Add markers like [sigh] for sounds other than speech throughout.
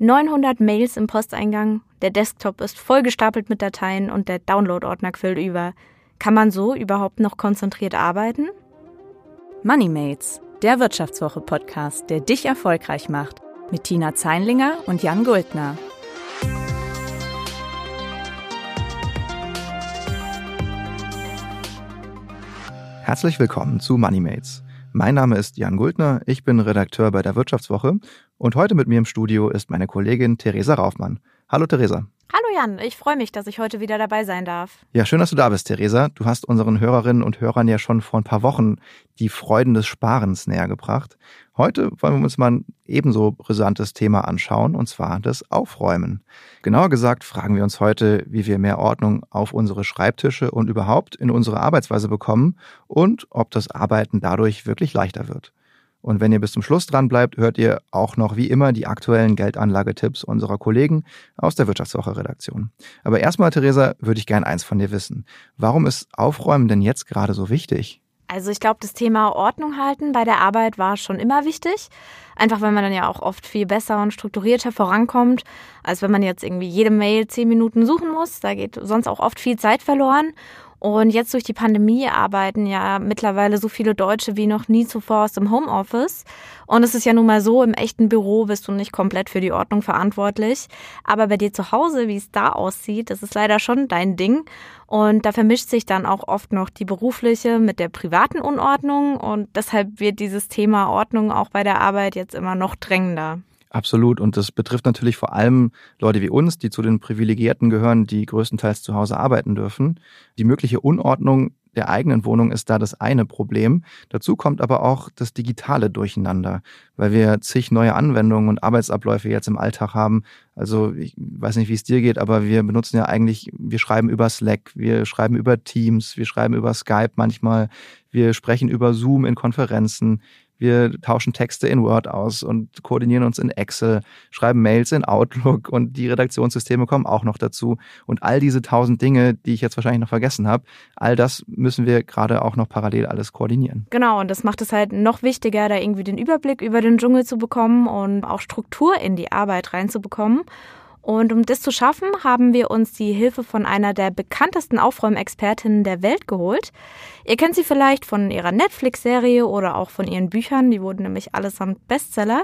900 Mails im Posteingang, der Desktop ist vollgestapelt mit Dateien und der Download-Ordner quillt über. Kann man so überhaupt noch konzentriert arbeiten? Moneymates, der Wirtschaftswoche-Podcast, der dich erfolgreich macht, mit Tina Zeinlinger und Jan Guldner. Herzlich willkommen zu Moneymates. Mein Name ist Jan Guldner, ich bin Redakteur bei der Wirtschaftswoche und heute mit mir im Studio ist meine Kollegin Theresa Raufmann. Hallo Theresa. Hallo Jan, ich freue mich, dass ich heute wieder dabei sein darf. Ja, schön, dass du da bist, Theresa. Du hast unseren Hörerinnen und Hörern ja schon vor ein paar Wochen die Freuden des Sparens näher gebracht. Heute wollen wir uns mal ein ebenso brisantes Thema anschauen, und zwar das Aufräumen. Genauer gesagt fragen wir uns heute, wie wir mehr Ordnung auf unsere Schreibtische und überhaupt in unsere Arbeitsweise bekommen und ob das Arbeiten dadurch wirklich leichter wird. Und wenn ihr bis zum Schluss dran bleibt, hört ihr auch noch wie immer die aktuellen Geldanlagetipps unserer Kollegen aus der Wirtschaftswoche-Redaktion. Aber erstmal, Theresa, würde ich gern eins von dir wissen. Warum ist Aufräumen denn jetzt gerade so wichtig? Also ich glaube, das Thema Ordnung halten bei der Arbeit war schon immer wichtig. Einfach weil man dann ja auch oft viel besser und strukturierter vorankommt, als wenn man jetzt irgendwie jede Mail zehn Minuten suchen muss. Da geht sonst auch oft viel Zeit verloren. Und jetzt durch die Pandemie arbeiten ja mittlerweile so viele Deutsche wie noch nie zuvor aus dem Homeoffice. Und es ist ja nun mal so, im echten Büro bist du nicht komplett für die Ordnung verantwortlich. Aber bei dir zu Hause, wie es da aussieht, das ist leider schon dein Ding. Und da vermischt sich dann auch oft noch die berufliche mit der privaten Unordnung. Und deshalb wird dieses Thema Ordnung auch bei der Arbeit jetzt immer noch drängender. Absolut. Und das betrifft natürlich vor allem Leute wie uns, die zu den Privilegierten gehören, die größtenteils zu Hause arbeiten dürfen. Die mögliche Unordnung der eigenen Wohnung ist da das eine Problem. Dazu kommt aber auch das digitale Durcheinander, weil wir zig neue Anwendungen und Arbeitsabläufe jetzt im Alltag haben. Also ich weiß nicht, wie es dir geht, aber wir benutzen ja eigentlich, wir schreiben über Slack, wir schreiben über Teams, wir schreiben über Skype manchmal, wir sprechen über Zoom in Konferenzen. Wir tauschen Texte in Word aus und koordinieren uns in Excel, schreiben Mails in Outlook und die Redaktionssysteme kommen auch noch dazu. Und all diese tausend Dinge, die ich jetzt wahrscheinlich noch vergessen habe, all das müssen wir gerade auch noch parallel alles koordinieren. Genau, und das macht es halt noch wichtiger, da irgendwie den Überblick über den Dschungel zu bekommen und auch Struktur in die Arbeit reinzubekommen. Und um das zu schaffen, haben wir uns die Hilfe von einer der bekanntesten Aufräumexpertinnen der Welt geholt. Ihr kennt sie vielleicht von ihrer Netflix-Serie oder auch von ihren Büchern, die wurden nämlich allesamt Bestseller.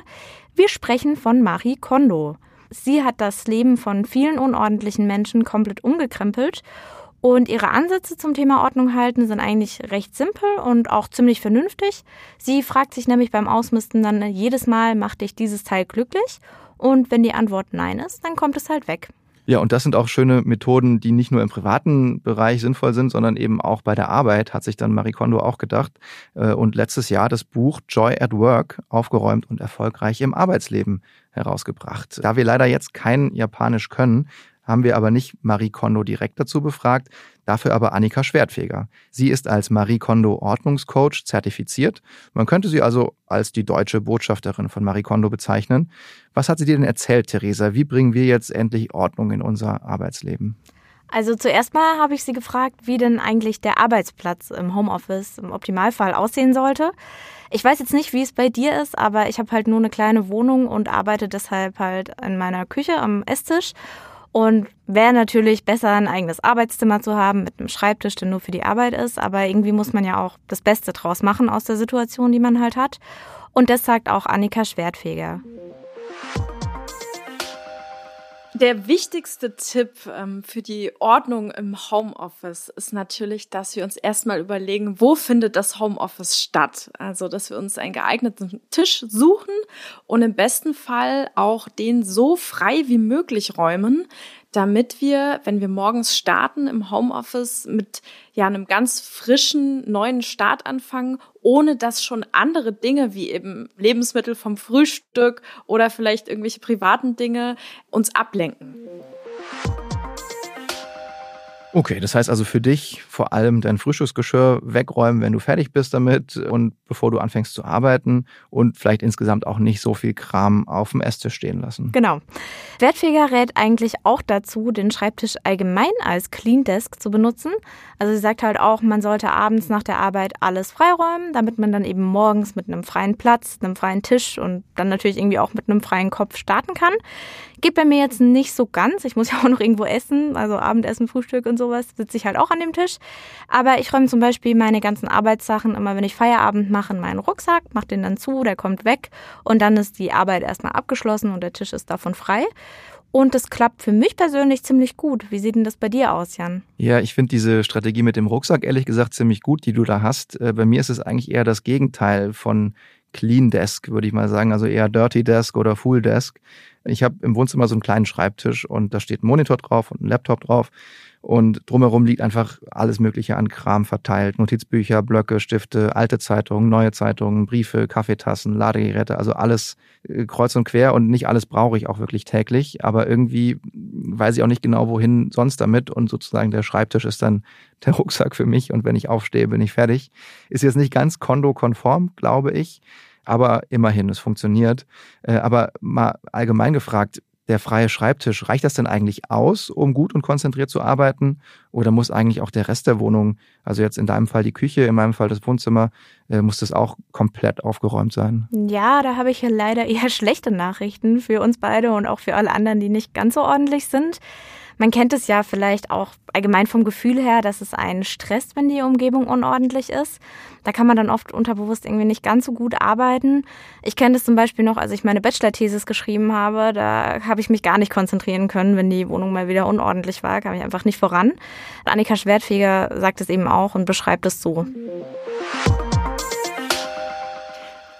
Wir sprechen von Marie Kondo. Sie hat das Leben von vielen unordentlichen Menschen komplett umgekrempelt und ihre Ansätze zum Thema Ordnung halten sind eigentlich recht simpel und auch ziemlich vernünftig. Sie fragt sich nämlich beim Ausmisten dann jedes Mal, macht dich dieses Teil glücklich? Und wenn die Antwort Nein ist, dann kommt es halt weg. Ja, und das sind auch schöne Methoden, die nicht nur im privaten Bereich sinnvoll sind, sondern eben auch bei der Arbeit, hat sich dann Marie Kondo auch gedacht. Äh, und letztes Jahr das Buch Joy at Work, aufgeräumt und erfolgreich im Arbeitsleben herausgebracht. Da wir leider jetzt kein Japanisch können, haben wir aber nicht Marie Kondo direkt dazu befragt, dafür aber Annika Schwertfeger. Sie ist als Marie Kondo Ordnungscoach zertifiziert. Man könnte sie also als die deutsche Botschafterin von Marie Kondo bezeichnen. Was hat sie dir denn erzählt, Theresa? Wie bringen wir jetzt endlich Ordnung in unser Arbeitsleben? Also zuerst mal habe ich sie gefragt, wie denn eigentlich der Arbeitsplatz im Homeoffice im Optimalfall aussehen sollte. Ich weiß jetzt nicht, wie es bei dir ist, aber ich habe halt nur eine kleine Wohnung und arbeite deshalb halt in meiner Küche am Esstisch. Und wäre natürlich besser, ein eigenes Arbeitszimmer zu haben mit einem Schreibtisch, der nur für die Arbeit ist. Aber irgendwie muss man ja auch das Beste draus machen aus der Situation, die man halt hat. Und das sagt auch Annika Schwertfeger. Der wichtigste Tipp ähm, für die Ordnung im Homeoffice ist natürlich, dass wir uns erstmal überlegen, wo findet das Homeoffice statt? Also, dass wir uns einen geeigneten Tisch suchen und im besten Fall auch den so frei wie möglich räumen, damit wir, wenn wir morgens starten im Homeoffice mit ja einem ganz frischen neuen Start anfangen, ohne dass schon andere Dinge wie eben Lebensmittel vom Frühstück oder vielleicht irgendwelche privaten Dinge uns ablenken. Okay, das heißt also für dich vor allem dein Frühstücksgeschirr wegräumen, wenn du fertig bist damit und bevor du anfängst zu arbeiten und vielleicht insgesamt auch nicht so viel Kram auf dem Esstisch stehen lassen. Genau. Wertfeger rät eigentlich auch dazu, den Schreibtisch allgemein als Clean Desk zu benutzen. Also sie sagt halt auch, man sollte abends nach der Arbeit alles freiräumen, damit man dann eben morgens mit einem freien Platz, einem freien Tisch und dann natürlich irgendwie auch mit einem freien Kopf starten kann. Geht bei mir jetzt nicht so ganz. Ich muss ja auch noch irgendwo essen, also Abendessen, Frühstück und sowas, sitze ich halt auch an dem Tisch. Aber ich räume zum Beispiel meine ganzen Arbeitssachen immer, wenn ich Feierabend mache, in meinen Rucksack, mache den dann zu, der kommt weg und dann ist die Arbeit erstmal abgeschlossen und der Tisch ist davon frei. Und das klappt für mich persönlich ziemlich gut. Wie sieht denn das bei dir aus, Jan? Ja, ich finde diese Strategie mit dem Rucksack ehrlich gesagt ziemlich gut, die du da hast. Äh, bei mir ist es eigentlich eher das Gegenteil von Clean Desk, würde ich mal sagen, also eher Dirty Desk oder Full Desk. Ich habe im Wohnzimmer so einen kleinen Schreibtisch und da steht ein Monitor drauf und ein Laptop drauf und drumherum liegt einfach alles Mögliche an Kram verteilt. Notizbücher, Blöcke, Stifte, alte Zeitungen, neue Zeitungen, Briefe, Kaffeetassen, Ladegeräte, also alles äh, kreuz und quer und nicht alles brauche ich auch wirklich täglich. Aber irgendwie weiß ich auch nicht genau, wohin sonst damit. Und sozusagen der Schreibtisch ist dann [laughs] der Rucksack für mich. Und wenn ich aufstehe, bin ich fertig. Ist jetzt nicht ganz kondokonform, glaube ich. Aber immerhin, es funktioniert. Äh, aber mal allgemein gefragt, der freie Schreibtisch, reicht das denn eigentlich aus, um gut und konzentriert zu arbeiten? Oder muss eigentlich auch der Rest der Wohnung, also jetzt in deinem Fall die Küche, in meinem Fall das Wohnzimmer, äh, muss das auch komplett aufgeräumt sein? Ja, da habe ich leider eher [laughs] schlechte Nachrichten für uns beide und auch für alle anderen, die nicht ganz so ordentlich sind. Man kennt es ja vielleicht auch allgemein vom Gefühl her, dass es einen stresst, wenn die Umgebung unordentlich ist. Da kann man dann oft unterbewusst irgendwie nicht ganz so gut arbeiten. Ich kenne das zum Beispiel noch, als ich meine Bachelor-Thesis geschrieben habe. Da habe ich mich gar nicht konzentrieren können, wenn die Wohnung mal wieder unordentlich war. Kam ich einfach nicht voran. Annika Schwertfeger sagt es eben auch und beschreibt es so.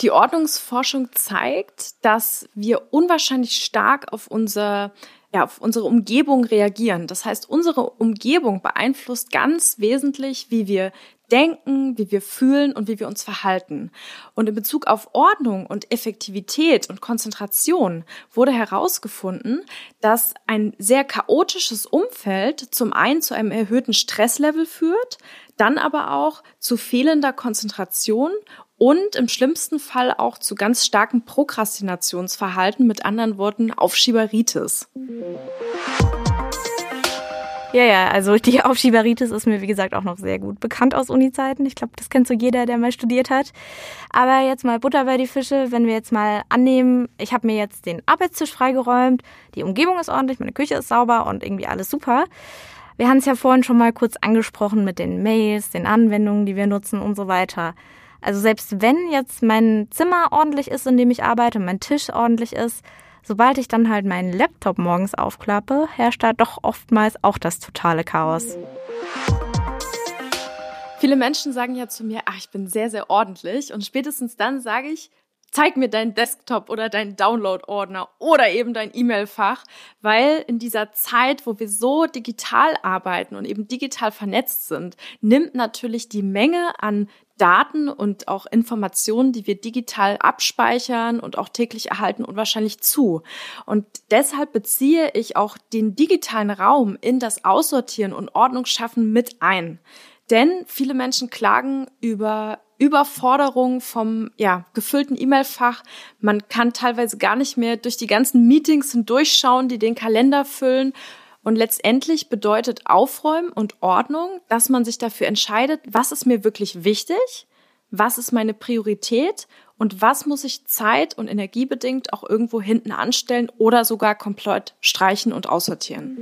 Die Ordnungsforschung zeigt, dass wir unwahrscheinlich stark auf unser ja, auf unsere Umgebung reagieren. Das heißt, unsere Umgebung beeinflusst ganz wesentlich, wie wir denken, wie wir fühlen und wie wir uns verhalten. Und in Bezug auf Ordnung und Effektivität und Konzentration wurde herausgefunden, dass ein sehr chaotisches Umfeld zum einen zu einem erhöhten Stresslevel führt, dann aber auch zu fehlender Konzentration und im schlimmsten Fall auch zu ganz starkem Prokrastinationsverhalten, mit anderen Worten Aufschieberitis. Ja, ja, also die [laughs] Aufschieberitis ist mir, wie gesagt, auch noch sehr gut bekannt aus Uni-Zeiten. Ich glaube, das kennt so jeder, der mal studiert hat. Aber jetzt mal Butter bei die Fische, wenn wir jetzt mal annehmen, ich habe mir jetzt den Arbeitstisch freigeräumt, die Umgebung ist ordentlich, meine Küche ist sauber und irgendwie alles super. Wir haben es ja vorhin schon mal kurz angesprochen mit den Mails, den Anwendungen, die wir nutzen und so weiter. Also selbst wenn jetzt mein Zimmer ordentlich ist, in dem ich arbeite, mein Tisch ordentlich ist, sobald ich dann halt meinen Laptop morgens aufklappe, herrscht da doch oftmals auch das totale Chaos. Viele Menschen sagen ja zu mir, ach, ich bin sehr, sehr ordentlich. Und spätestens dann sage ich, zeig mir deinen Desktop oder deinen Download-Ordner oder eben dein E-Mail-Fach, weil in dieser Zeit, wo wir so digital arbeiten und eben digital vernetzt sind, nimmt natürlich die Menge an Daten und auch Informationen, die wir digital abspeichern und auch täglich erhalten, unwahrscheinlich zu. Und deshalb beziehe ich auch den digitalen Raum in das Aussortieren und Ordnungsschaffen mit ein. Denn viele Menschen klagen über Überforderung vom ja, gefüllten E-Mail-Fach. Man kann teilweise gar nicht mehr durch die ganzen Meetings hindurchschauen, die den Kalender füllen. Und letztendlich bedeutet Aufräumen und Ordnung, dass man sich dafür entscheidet, was ist mir wirklich wichtig, was ist meine Priorität und was muss ich zeit- und energiebedingt auch irgendwo hinten anstellen oder sogar komplett streichen und aussortieren.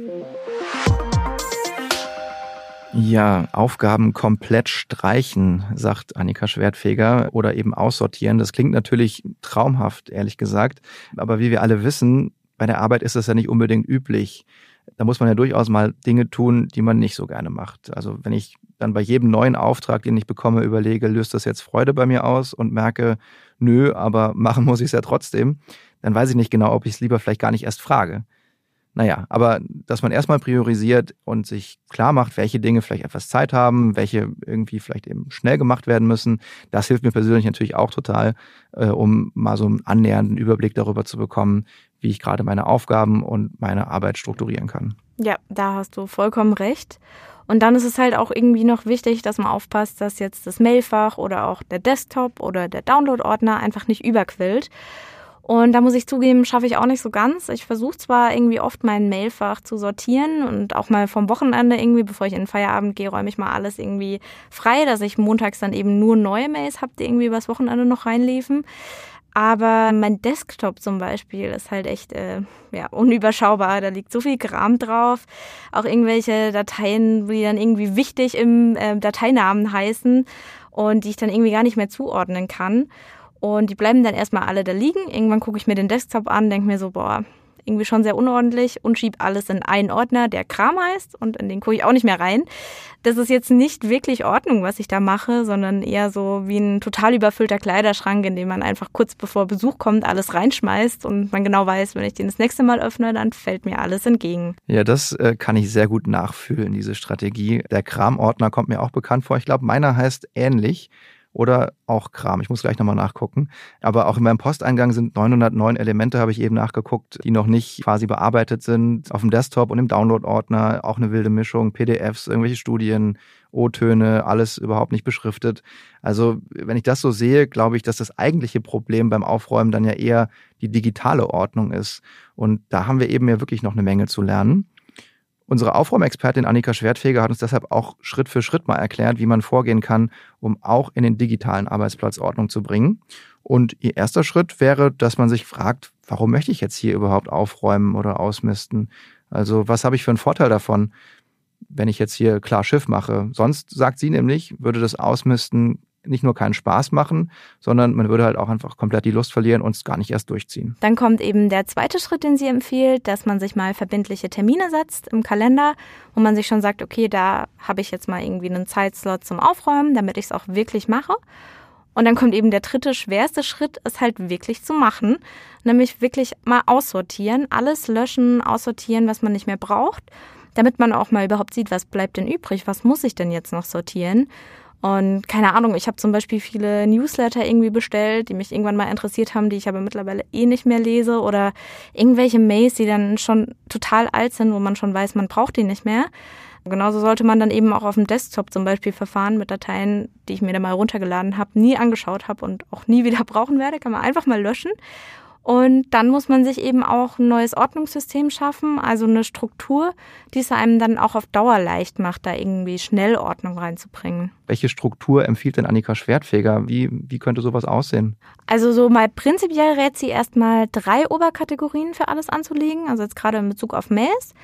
Ja, Aufgaben komplett streichen, sagt Annika Schwertfeger, oder eben aussortieren. Das klingt natürlich traumhaft, ehrlich gesagt. Aber wie wir alle wissen, bei der Arbeit ist das ja nicht unbedingt üblich. Da muss man ja durchaus mal Dinge tun, die man nicht so gerne macht. Also wenn ich dann bei jedem neuen Auftrag, den ich bekomme, überlege, löst das jetzt Freude bei mir aus und merke, nö, aber [laughs] machen muss ich es ja trotzdem, dann weiß ich nicht genau, ob ich es lieber vielleicht gar nicht erst frage. Naja, aber dass man erstmal priorisiert und sich klar macht, welche Dinge vielleicht etwas Zeit haben, welche irgendwie vielleicht eben schnell gemacht werden müssen, das hilft mir persönlich natürlich auch total, äh, um mal so einen annähernden Überblick darüber zu bekommen, wie ich gerade meine Aufgaben und meine Arbeit strukturieren kann. Ja, da hast du vollkommen recht. Und dann ist es halt auch irgendwie noch wichtig, dass man aufpasst, dass jetzt das Mailfach oder auch der Desktop oder der Download-Ordner einfach nicht überquillt. Und da muss ich zugeben, schaffe ich auch nicht so ganz. Ich versuche zwar irgendwie oft mein Mailfach zu sortieren und auch mal vom Wochenende irgendwie, bevor ich in den Feierabend gehe, räume ich mal alles irgendwie frei, dass ich montags dann eben nur neue Mails habe, die irgendwie übers Wochenende noch reinliefen. Aber mein Desktop zum Beispiel ist halt echt äh, ja, unüberschaubar. Da liegt so viel Kram drauf. Auch irgendwelche Dateien, die dann irgendwie wichtig im äh, Dateinamen heißen und die ich dann irgendwie gar nicht mehr zuordnen kann. Und die bleiben dann erstmal alle da liegen. Irgendwann gucke ich mir den Desktop an, denke mir so, boah, irgendwie schon sehr unordentlich und schiebe alles in einen Ordner, der Kram heißt und in den gucke ich auch nicht mehr rein. Das ist jetzt nicht wirklich Ordnung, was ich da mache, sondern eher so wie ein total überfüllter Kleiderschrank, in dem man einfach kurz bevor Besuch kommt alles reinschmeißt und man genau weiß, wenn ich den das nächste Mal öffne, dann fällt mir alles entgegen. Ja, das äh, kann ich sehr gut nachfühlen, diese Strategie. Der Kramordner kommt mir auch bekannt vor. Ich glaube, meiner heißt ähnlich oder auch Kram. Ich muss gleich nochmal nachgucken. Aber auch in meinem Posteingang sind 909 Elemente, habe ich eben nachgeguckt, die noch nicht quasi bearbeitet sind. Auf dem Desktop und im Download-Ordner auch eine wilde Mischung, PDFs, irgendwelche Studien, O-Töne, alles überhaupt nicht beschriftet. Also wenn ich das so sehe, glaube ich, dass das eigentliche Problem beim Aufräumen dann ja eher die digitale Ordnung ist. Und da haben wir eben ja wirklich noch eine Menge zu lernen. Unsere Aufräumexpertin Annika Schwertfeger hat uns deshalb auch Schritt für Schritt mal erklärt, wie man vorgehen kann, um auch in den digitalen Arbeitsplatz Ordnung zu bringen. Und ihr erster Schritt wäre, dass man sich fragt, warum möchte ich jetzt hier überhaupt aufräumen oder ausmisten? Also was habe ich für einen Vorteil davon, wenn ich jetzt hier klar Schiff mache? Sonst, sagt sie nämlich, würde das Ausmisten nicht nur keinen Spaß machen, sondern man würde halt auch einfach komplett die Lust verlieren und es gar nicht erst durchziehen. Dann kommt eben der zweite Schritt, den sie empfiehlt, dass man sich mal verbindliche Termine setzt im Kalender, wo man sich schon sagt, okay, da habe ich jetzt mal irgendwie einen Zeitslot zum Aufräumen, damit ich es auch wirklich mache. Und dann kommt eben der dritte, schwerste Schritt, es halt wirklich zu machen, nämlich wirklich mal aussortieren, alles löschen, aussortieren, was man nicht mehr braucht, damit man auch mal überhaupt sieht, was bleibt denn übrig, was muss ich denn jetzt noch sortieren. Und keine Ahnung, ich habe zum Beispiel viele Newsletter irgendwie bestellt, die mich irgendwann mal interessiert haben, die ich aber mittlerweile eh nicht mehr lese oder irgendwelche Mails, die dann schon total alt sind, wo man schon weiß, man braucht die nicht mehr. Genauso sollte man dann eben auch auf dem Desktop zum Beispiel verfahren mit Dateien, die ich mir da mal runtergeladen habe, nie angeschaut habe und auch nie [laughs] wieder brauchen werde, kann man einfach mal löschen und dann muss man sich eben auch ein neues Ordnungssystem schaffen, also eine Struktur, die es einem dann auch auf Dauer leicht macht, da irgendwie schnell Ordnung reinzubringen. Welche Struktur empfiehlt denn Annika Schwertfeger? Wie, wie könnte sowas aussehen? Also so mal prinzipiell rät sie erstmal drei Oberkategorien für alles anzulegen, also jetzt gerade in Bezug auf Mails.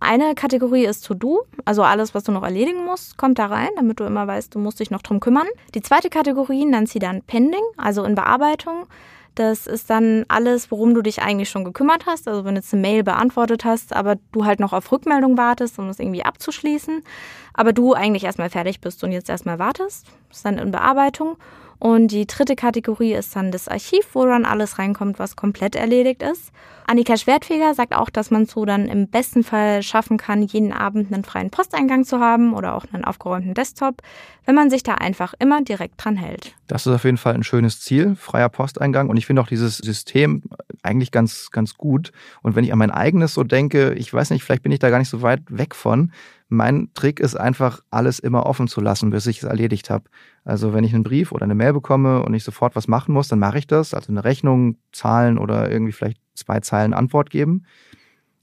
Eine Kategorie ist To-Do, also alles, was du noch erledigen musst, kommt da rein, damit du immer weißt, du musst dich noch drum kümmern. Die zweite Kategorie nennt sie dann Pending, also in Bearbeitung. Das ist dann alles, worum du dich eigentlich schon gekümmert hast. Also wenn du jetzt eine Mail beantwortet hast, aber du halt noch auf Rückmeldung wartest, um es irgendwie abzuschließen, aber du eigentlich erstmal fertig bist und jetzt erstmal wartest, ist dann in Bearbeitung. Und die dritte Kategorie ist dann das Archiv, wo dann alles reinkommt, was komplett erledigt ist. Annika Schwertfeger sagt auch, dass man so dann im besten Fall schaffen kann, jeden Abend einen freien Posteingang zu haben oder auch einen aufgeräumten Desktop, wenn man sich da einfach immer direkt dran hält. Das ist auf jeden Fall ein schönes Ziel, freier Posteingang. Und ich finde auch dieses System eigentlich ganz, ganz gut. Und wenn ich an mein eigenes so denke, ich weiß nicht, vielleicht bin ich da gar nicht so weit weg von, mein Trick ist einfach, alles immer offen zu lassen, bis ich es erledigt habe. Also wenn ich einen Brief oder eine Mail bekomme und ich sofort was machen muss, dann mache ich das. Also eine Rechnung, Zahlen oder irgendwie vielleicht zwei Zeilen Antwort geben.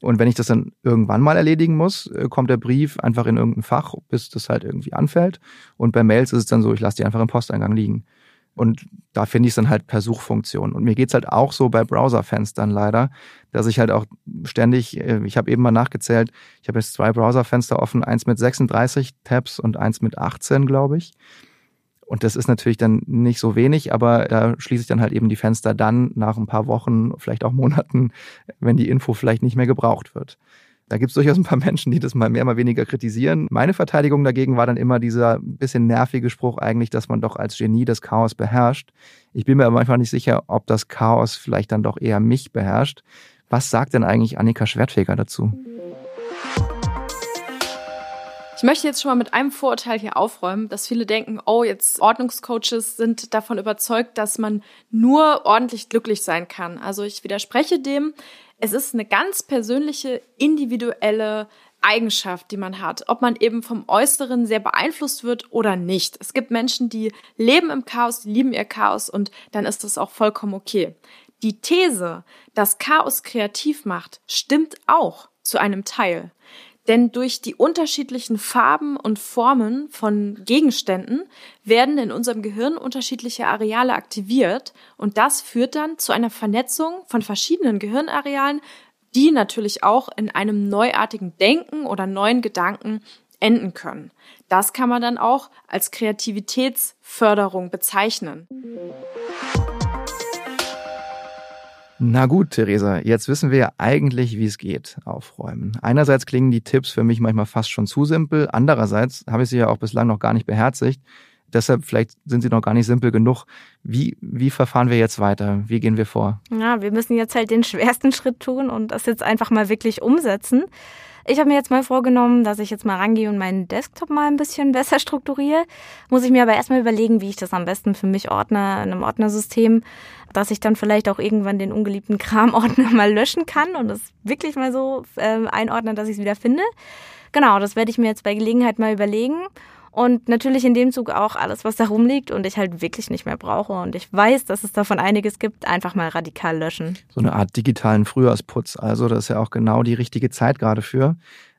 Und wenn ich das dann irgendwann mal erledigen muss, äh, kommt der Brief einfach in irgendein Fach, bis das halt irgendwie anfällt. Und bei Mails ist es dann so, ich lasse die einfach im Posteingang liegen. Und da finde ich es dann halt per Suchfunktion. Und mir geht's halt auch so bei Browserfenstern leider, dass ich halt auch ständig, äh, ich habe eben mal nachgezählt, ich habe jetzt zwei Browserfenster offen, eins mit 36 Tabs und eins mit 18, glaube ich. Und das ist natürlich dann nicht so wenig, aber da schließe ich dann halt eben die Fenster dann nach ein paar Wochen, vielleicht auch Monaten, wenn die Info vielleicht nicht mehr gebraucht wird. Da gibt es durchaus ein paar Menschen, die das mal mehr, mal weniger kritisieren. Meine Verteidigung dagegen war dann immer dieser bisschen nervige Spruch eigentlich, dass man doch als Genie das Chaos beherrscht. Ich bin mir aber manchmal nicht sicher, ob das Chaos vielleicht dann doch eher mich beherrscht. Was sagt denn eigentlich Annika Schwertfeger dazu? Ich möchte jetzt schon mal mit einem Vorurteil hier aufräumen, dass viele denken, oh, jetzt Ordnungscoaches sind davon überzeugt, dass man nur ordentlich glücklich sein kann. Also ich widerspreche dem. Es ist eine ganz persönliche, individuelle Eigenschaft, die man hat, ob man eben vom Äußeren sehr beeinflusst wird oder nicht. Es gibt Menschen, die leben im Chaos, die lieben ihr Chaos und dann ist das auch vollkommen okay. Die These, dass Chaos kreativ macht, stimmt auch zu einem Teil. Denn durch die unterschiedlichen Farben und Formen von Gegenständen werden in unserem Gehirn unterschiedliche Areale aktiviert und das führt dann zu einer Vernetzung von verschiedenen Gehirnarealen, die natürlich auch in einem neuartigen Denken oder neuen Gedanken enden können. Das kann man dann auch als Kreativitätsförderung bezeichnen. Na gut, Theresa, jetzt wissen wir ja eigentlich, wie es geht, aufräumen. Einerseits klingen die Tipps für mich manchmal fast schon zu simpel, andererseits habe ich sie ja auch bislang noch gar nicht beherzigt. Deshalb vielleicht sind sie noch gar nicht simpel genug. Wie, wie verfahren wir jetzt weiter? Wie gehen wir vor? Ja, wir müssen jetzt halt den schwersten Schritt tun und das jetzt einfach mal wirklich umsetzen. Ich habe mir jetzt mal vorgenommen, dass ich jetzt mal rangehe und meinen Desktop mal ein bisschen [laughs] besser strukturiere. Muss ich mir aber erstmal überlegen, wie ich das am besten für mich ordne in einem Ordnersystem, dass ich dann vielleicht auch irgendwann den ungeliebten Kramordner [laughs] mal löschen kann und das wirklich mal so äh, einordnen, dass ich es wieder finde. Genau, das werde ich mir jetzt bei Gelegenheit mal überlegen. Und natürlich in dem Zug auch alles, was da rumliegt und ich halt wirklich nicht mehr brauche. Und ich weiß, dass es davon einiges gibt, einfach mal radikal löschen. So eine Art digitalen Frühjahrsputz. Also, das ist ja auch genau die richtige Zeit gerade für.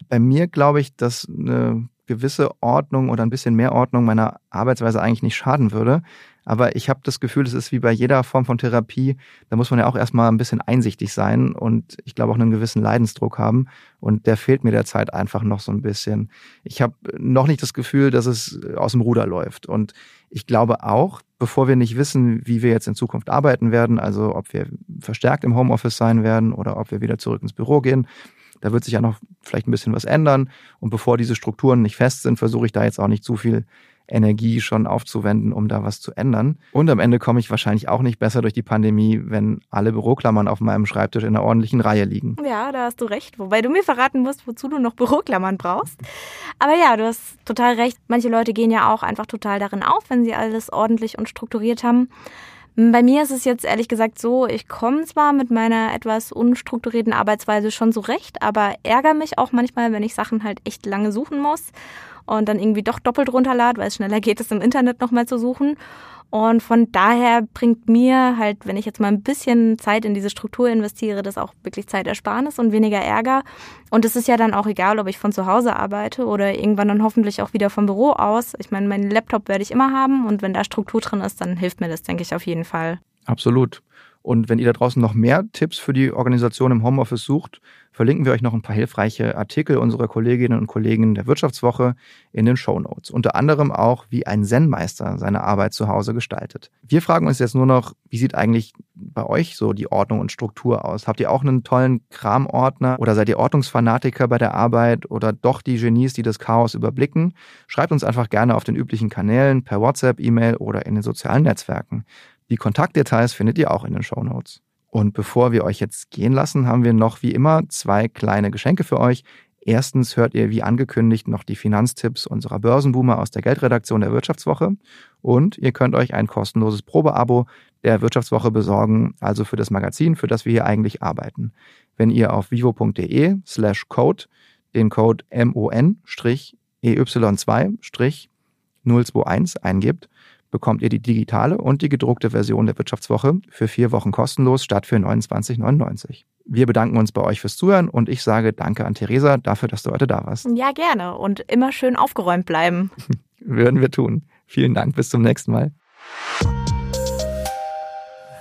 Bei mir glaube ich, dass eine gewisse Ordnung oder ein bisschen mehr Ordnung meiner Arbeitsweise eigentlich nicht schaden würde. Aber ich habe das Gefühl, es ist wie bei jeder Form von Therapie, da muss man ja auch erstmal ein bisschen einsichtig sein und ich glaube auch einen gewissen Leidensdruck haben. Und der fehlt mir derzeit einfach noch so ein bisschen. Ich habe noch nicht das Gefühl, dass es aus dem Ruder läuft. Und ich glaube auch, bevor wir nicht wissen, wie wir jetzt in Zukunft arbeiten werden, also ob wir verstärkt im Homeoffice sein werden oder ob wir wieder zurück ins Büro gehen, da wird sich ja noch vielleicht ein bisschen was ändern. Und bevor diese Strukturen nicht fest sind, versuche ich da jetzt auch nicht zu viel Energie schon aufzuwenden, um da was zu ändern. Und am Ende komme ich wahrscheinlich auch nicht besser durch die Pandemie, wenn alle Büroklammern auf meinem Schreibtisch in einer ordentlichen Reihe liegen. Ja, da hast du recht. Wobei du mir verraten musst, wozu du noch Büroklammern brauchst. Aber ja, du hast total recht. Manche Leute gehen ja auch einfach total darin auf, wenn sie alles ordentlich und strukturiert haben. Bei mir ist es jetzt ehrlich gesagt so, ich komme zwar mit meiner etwas unstrukturierten Arbeitsweise schon zurecht, aber ärgere mich auch manchmal, wenn ich Sachen halt echt lange suchen muss und dann irgendwie doch doppelt runterlade, weil es schneller geht, es im Internet nochmal zu suchen. Und von daher bringt mir halt, wenn ich jetzt mal ein bisschen Zeit in diese Struktur investiere, das auch wirklich Zeitersparnis und weniger Ärger. Und es ist ja dann auch egal, ob ich von zu Hause arbeite oder irgendwann dann hoffentlich auch wieder vom Büro aus. Ich meine, meinen Laptop werde ich immer haben und wenn da Struktur drin ist, dann hilft mir das, denke ich, auf jeden Fall. Absolut. Und wenn ihr da draußen noch mehr Tipps für die Organisation im Homeoffice sucht, verlinken wir euch noch ein paar hilfreiche Artikel unserer Kolleginnen und Kollegen der Wirtschaftswoche in den Show Notes. Unter anderem auch, wie ein Zen-Meister seine Arbeit zu Hause gestaltet. Wir fragen uns jetzt nur noch, wie sieht eigentlich bei euch so die Ordnung und Struktur aus? Habt ihr auch einen tollen Kramordner oder seid ihr Ordnungsfanatiker bei der Arbeit oder doch die Genies, die das Chaos überblicken? Schreibt uns einfach gerne auf den üblichen Kanälen, per WhatsApp, E-Mail oder in den sozialen Netzwerken. Die Kontaktdetails findet ihr auch in den Show Notes. Und bevor wir euch jetzt gehen lassen, haben wir noch wie immer zwei kleine Geschenke für euch. Erstens hört ihr wie angekündigt noch die Finanztipps unserer Börsenboomer aus der Geldredaktion der Wirtschaftswoche. Und ihr könnt euch ein kostenloses Probeabo der Wirtschaftswoche besorgen, also für das Magazin, für das wir hier eigentlich arbeiten. Wenn ihr auf vivo.de slash code den Code MON-EY2-021 eingibt, bekommt ihr die digitale und die gedruckte Version der Wirtschaftswoche für vier Wochen kostenlos statt für 29,99. Wir bedanken uns bei euch fürs Zuhören und ich sage Danke an Theresa dafür, dass du heute da warst. Ja, gerne und immer schön aufgeräumt bleiben. [laughs] Würden wir tun. Vielen Dank, bis zum nächsten Mal.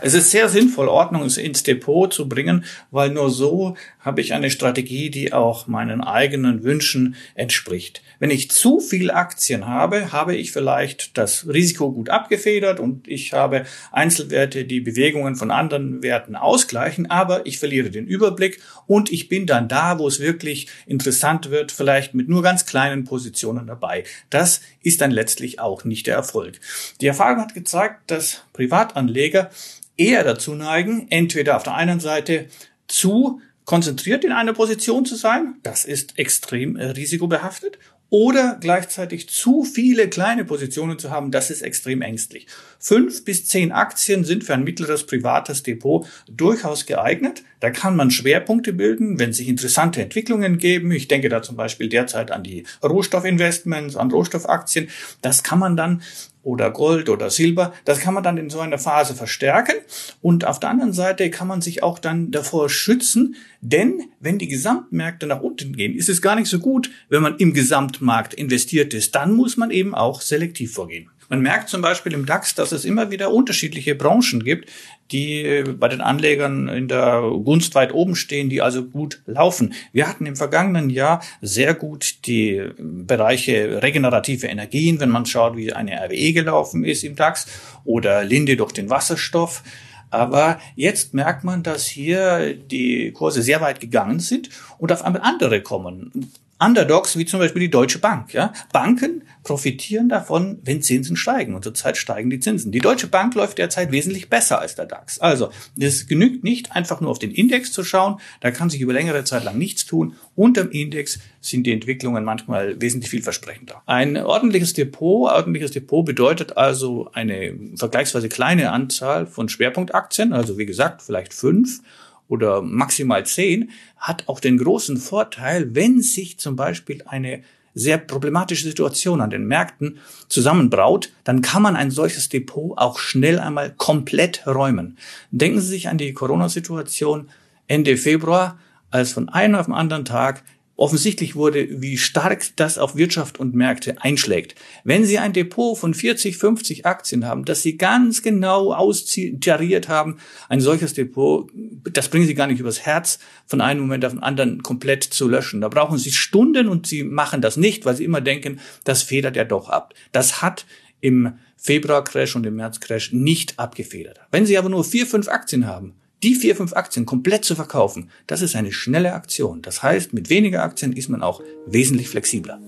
Es ist sehr sinnvoll, Ordnung ins Depot zu bringen, weil nur so habe ich eine Strategie, die auch meinen eigenen Wünschen entspricht. Wenn ich zu viel Aktien habe, habe ich vielleicht das Risiko gut abgefedert und ich habe Einzelwerte, die Bewegungen von anderen Werten ausgleichen, aber ich verliere den Überblick und ich bin dann da, wo es wirklich interessant wird, vielleicht mit nur ganz kleinen Positionen dabei. Das ist dann letztlich auch nicht der Erfolg. Die Erfahrung hat gezeigt, dass Privatanleger eher dazu neigen, entweder auf der einen Seite zu konzentriert in einer Position zu sein, das ist extrem äh, risikobehaftet, oder gleichzeitig zu viele kleine Positionen zu haben, das ist extrem ängstlich. Fünf bis zehn Aktien sind für ein mittleres privates Depot durchaus geeignet. Da kann man Schwerpunkte bilden, wenn sich interessante Entwicklungen geben. Ich denke da zum Beispiel derzeit an die Rohstoffinvestments, an Rohstoffaktien. Das kann man dann oder Gold oder Silber. Das kann man dann in so einer Phase verstärken. Und auf der anderen Seite kann man sich auch dann davor schützen, denn wenn die Gesamtmärkte nach unten gehen, ist es gar nicht so gut, wenn man im Gesamtmarkt investiert ist. Dann muss man eben auch selektiv vorgehen. Man merkt zum Beispiel im DAX, dass es immer wieder unterschiedliche Branchen gibt, die bei den Anlegern in der Gunst weit oben stehen, die also gut laufen. Wir hatten im vergangenen Jahr sehr gut die Bereiche regenerative Energien, wenn man schaut, wie eine RWE gelaufen ist im DAX oder Linde durch den Wasserstoff. Aber jetzt merkt man, dass hier die Kurse sehr weit gegangen sind und auf einmal andere kommen. Underdogs wie zum Beispiel die Deutsche Bank. Ja? Banken profitieren davon, wenn Zinsen steigen. Und zurzeit steigen die Zinsen. Die Deutsche Bank läuft derzeit wesentlich besser als der DAX. Also es genügt nicht, einfach nur auf den Index zu schauen. Da kann sich über längere Zeit lang nichts tun. Unterm Index sind die Entwicklungen manchmal wesentlich vielversprechender. Ein ordentliches Depot, ordentliches Depot bedeutet also eine vergleichsweise kleine Anzahl von Schwerpunktaktien, also wie gesagt vielleicht fünf oder maximal zehn, hat auch den großen Vorteil, wenn sich zum Beispiel eine sehr problematische Situation an den Märkten zusammenbraut, dann kann man ein solches Depot auch schnell einmal komplett räumen. Denken Sie sich an die Corona-Situation Ende Februar, als von einem auf den anderen Tag offensichtlich wurde, wie stark das auf Wirtschaft und Märkte einschlägt. Wenn Sie ein Depot von 40, 50 Aktien haben, das Sie ganz genau austariert haben, ein solches Depot, das bringen Sie gar nicht übers Herz, von einem Moment auf den anderen komplett zu löschen. Da brauchen Sie Stunden und Sie machen das nicht, weil Sie immer denken, das federt ja doch ab. Das hat im Februar-Crash und im März-Crash nicht abgefedert. Wenn Sie aber nur vier, fünf Aktien haben, die vier, fünf Aktien komplett zu verkaufen, das ist eine schnelle Aktion. Das heißt, mit weniger Aktien ist man auch wesentlich flexibler.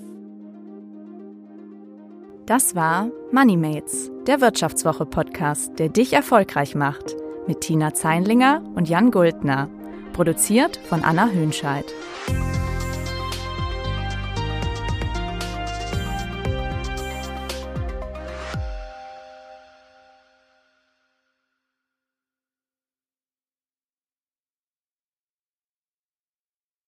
Das war MoneyMates, der Wirtschaftswoche-Podcast, der dich erfolgreich macht. Mit Tina Zeinlinger und Jan Guldner. Produziert von Anna Hönscheid.